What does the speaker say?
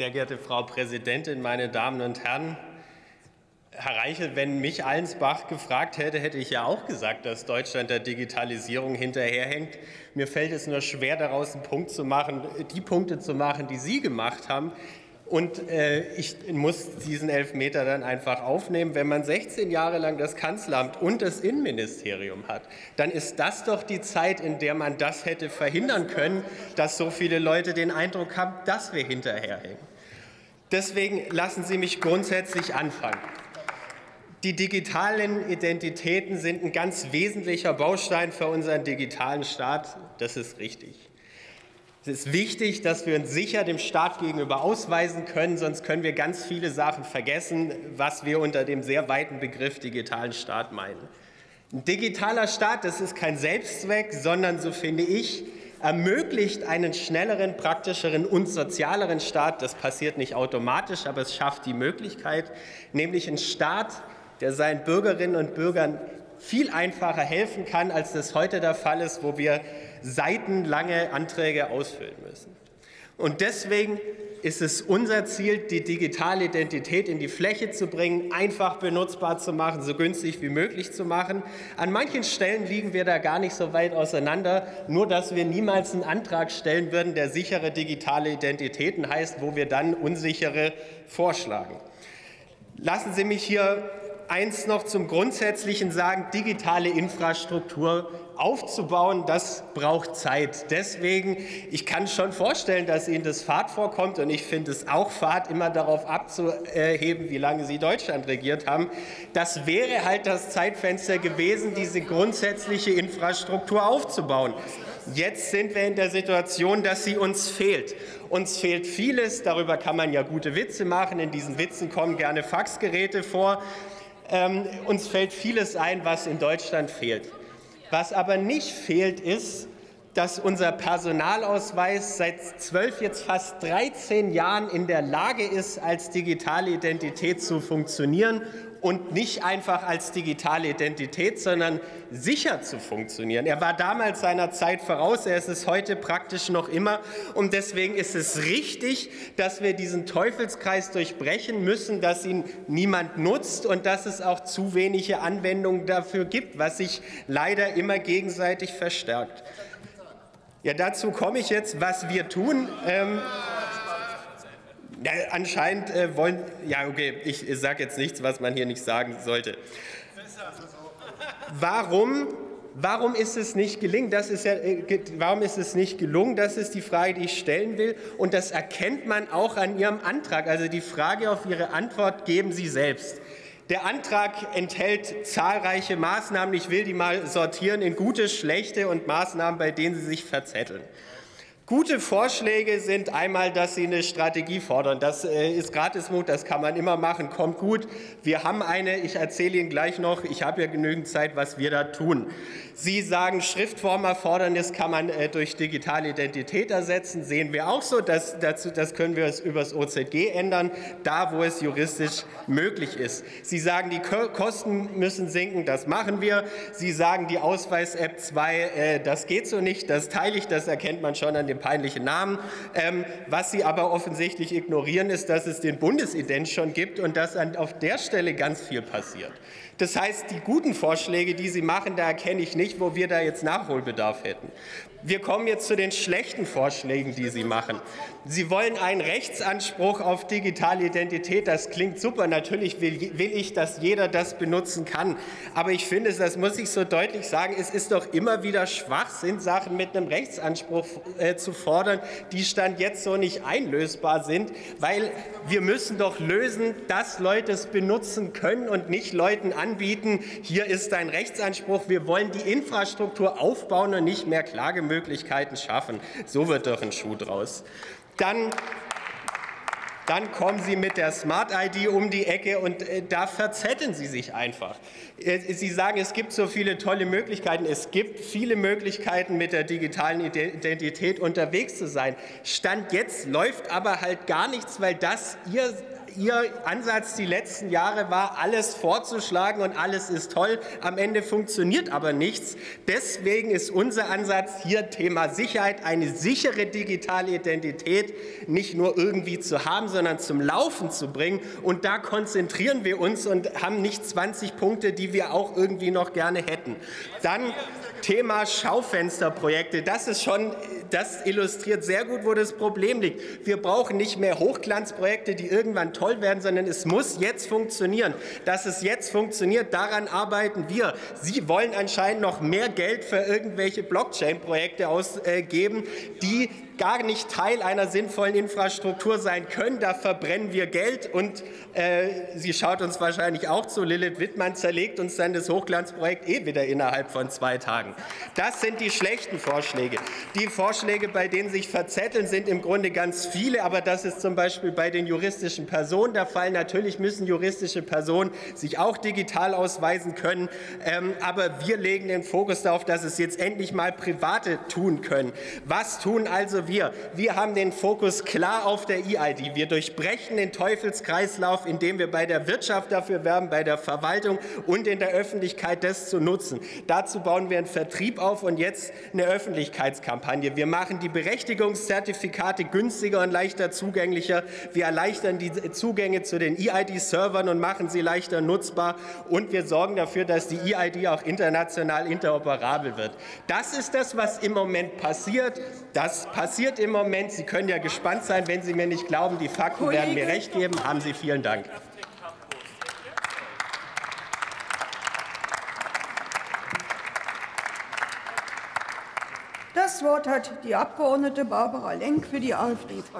Sehr geehrte Frau Präsidentin, meine Damen und Herren! Herr Reichel, wenn mich Allensbach gefragt hätte, hätte ich ja auch gesagt, dass Deutschland der Digitalisierung hinterherhängt. Mir fällt es nur schwer, daraus einen Punkt zu machen, die Punkte zu machen, die Sie gemacht haben. Und äh, ich muss diesen Elfmeter dann einfach aufnehmen. Wenn man 16 Jahre lang das Kanzleramt und das Innenministerium hat, dann ist das doch die Zeit, in der man das hätte verhindern können, dass so viele Leute den Eindruck haben, dass wir hinterherhängen. Deswegen lassen Sie mich grundsätzlich anfangen. Die digitalen Identitäten sind ein ganz wesentlicher Baustein für unseren digitalen Staat. Das ist richtig. Es ist wichtig, dass wir uns sicher dem Staat gegenüber ausweisen können, sonst können wir ganz viele Sachen vergessen, was wir unter dem sehr weiten Begriff digitalen Staat meinen. Ein digitaler Staat, das ist kein Selbstzweck, sondern, so finde ich, ermöglicht einen schnelleren, praktischeren und sozialeren Staat. Das passiert nicht automatisch, aber es schafft die Möglichkeit, nämlich einen Staat, der seinen Bürgerinnen und Bürgern viel einfacher helfen kann, als das heute der Fall ist, wo wir seitenlange Anträge ausfüllen müssen. Und deswegen ist es unser Ziel, die digitale Identität in die Fläche zu bringen, einfach benutzbar zu machen, so günstig wie möglich zu machen. An manchen Stellen liegen wir da gar nicht so weit auseinander, nur dass wir niemals einen Antrag stellen würden, der sichere digitale Identitäten heißt, wo wir dann unsichere vorschlagen. Lassen Sie mich hier eins noch zum Grundsätzlichen sagen, digitale Infrastruktur aufzubauen, das braucht Zeit. Deswegen, ich kann schon vorstellen, dass Ihnen das Fahrt vorkommt und ich finde es auch Fahrt, immer darauf abzuheben, wie lange Sie Deutschland regiert haben. Das wäre halt das Zeitfenster gewesen, diese grundsätzliche Infrastruktur aufzubauen. Jetzt sind wir in der Situation, dass sie uns fehlt. Uns fehlt vieles, darüber kann man ja gute Witze machen. In diesen Witzen kommen gerne Faxgeräte vor. Ähm, uns fällt vieles ein, was in Deutschland fehlt. Was aber nicht fehlt, ist, dass unser Personalausweis seit zwölf, jetzt fast 13 Jahren in der Lage ist, als digitale Identität zu funktionieren und nicht einfach als digitale Identität, sondern sicher zu funktionieren. Er war damals seiner Zeit voraus, er ist es heute praktisch noch immer. Und deswegen ist es richtig, dass wir diesen Teufelskreis durchbrechen müssen, dass ihn niemand nutzt und dass es auch zu wenige Anwendungen dafür gibt, was sich leider immer gegenseitig verstärkt. Ja, dazu komme ich jetzt, was wir tun. Ähm, ja, anscheinend äh, wollen. Ja, okay, ich, ich sage jetzt nichts, was man hier nicht sagen sollte. Warum Warum ist es nicht gelungen? Das ist ja, äh, warum ist es nicht gelungen? Das ist die Frage, die ich stellen will. Und das erkennt man auch an Ihrem Antrag. Also die Frage auf Ihre Antwort geben Sie selbst. Der Antrag enthält zahlreiche Maßnahmen. Ich will die mal sortieren in gute, schlechte und Maßnahmen, bei denen Sie sich verzetteln. Gute Vorschläge sind einmal, dass Sie eine Strategie fordern. Das äh, ist Gratismut, das kann man immer machen, kommt gut. Wir haben eine, ich erzähle Ihnen gleich noch, ich habe ja genügend Zeit, was wir da tun. Sie sagen, Schriftformerfordernis kann man äh, durch digitale Identität ersetzen, sehen wir auch so. Das, dazu, das können wir über das OZG ändern, da wo es juristisch möglich ist. Sie sagen, die Kosten müssen sinken, das machen wir. Sie sagen, die Ausweis-App 2, äh, das geht so nicht, das teile ich, das erkennt man schon an dem peinlichen Namen. Ähm, was Sie aber offensichtlich ignorieren, ist, dass es den Bundesident schon gibt und dass auf der Stelle ganz viel passiert. Das heißt, die guten Vorschläge, die Sie machen, da erkenne ich nicht, wo wir da jetzt Nachholbedarf hätten. Wir kommen jetzt zu den schlechten Vorschlägen, die Sie machen. Sie wollen einen Rechtsanspruch auf digitale Identität. Das klingt super. Natürlich will, will, ich, dass jeder das benutzen kann. Aber ich finde, das muss ich so deutlich sagen, es ist doch immer wieder Schwachsinn, Sachen mit einem Rechtsanspruch äh, zu fordern, die Stand jetzt so nicht einlösbar sind. Weil wir müssen doch lösen, dass Leute es benutzen können und nicht Leuten anbieten, hier ist ein Rechtsanspruch. Wir wollen die Infrastruktur aufbauen und nicht mehr Klagemöglichkeiten Möglichkeiten schaffen. So wird doch ein Schuh draus. Dann dann kommen Sie mit der Smart ID um die Ecke und äh, da verzetteln Sie sich einfach. Äh, Sie sagen, es gibt so viele tolle Möglichkeiten. Es gibt viele Möglichkeiten, mit der digitalen Identität unterwegs zu sein. Stand jetzt läuft aber halt gar nichts, weil das Ihr Ihr Ansatz die letzten Jahre war, alles vorzuschlagen und alles ist toll. Am Ende funktioniert aber nichts. Deswegen ist unser Ansatz hier Thema Sicherheit, eine sichere digitale Identität nicht nur irgendwie zu haben, sondern zum Laufen zu bringen. Und da konzentrieren wir uns und haben nicht 20 Punkte, die wir auch irgendwie noch gerne hätten. Dann Thema Schaufensterprojekte. Das ist schon, das illustriert sehr gut, wo das Problem liegt. Wir brauchen nicht mehr Hochglanzprojekte, die irgendwann toll werden, sondern es muss jetzt funktionieren. Dass es jetzt funktioniert, daran arbeiten wir. Sie wollen anscheinend noch mehr Geld für irgendwelche Blockchain-Projekte ausgeben, die gar nicht Teil einer sinnvollen Infrastruktur sein können. Da verbrennen wir Geld und äh, sie schaut uns wahrscheinlich auch zu. Lilith Wittmann zerlegt uns dann das Hochglanzprojekt eh wieder innerhalb von zwei Tagen. Das sind die schlechten Vorschläge. Die Vorschläge, bei denen sich verzetteln, sind im Grunde ganz viele, aber das ist zum Beispiel bei den juristischen Personen der Fall. Natürlich müssen juristische Personen sich auch digital ausweisen können, ähm, aber wir legen den Fokus darauf, dass es jetzt endlich mal Private tun können. Was tun also wir? Wir haben den Fokus klar auf der EID. Wir durchbrechen den Teufelskreislauf, indem wir bei der Wirtschaft dafür werben, bei der Verwaltung und in der Öffentlichkeit das zu nutzen. Dazu bauen wir einen Vertrieb auf und jetzt eine Öffentlichkeitskampagne. Wir machen die Berechtigungszertifikate günstiger und leichter zugänglicher. Wir erleichtern die Zugänge zu den EID-Servern und machen sie leichter nutzbar. Und wir sorgen dafür, dass die EID auch international interoperabel wird. Das ist das, was im Moment passiert. Das passiert passiert im Moment. Sie können ja gespannt sein, wenn Sie mir nicht glauben. Die Fakten werden mir recht geben. Haben Sie vielen Dank. Das Wort hat die Abg. Barbara Lenk für die AfD-Fraktion.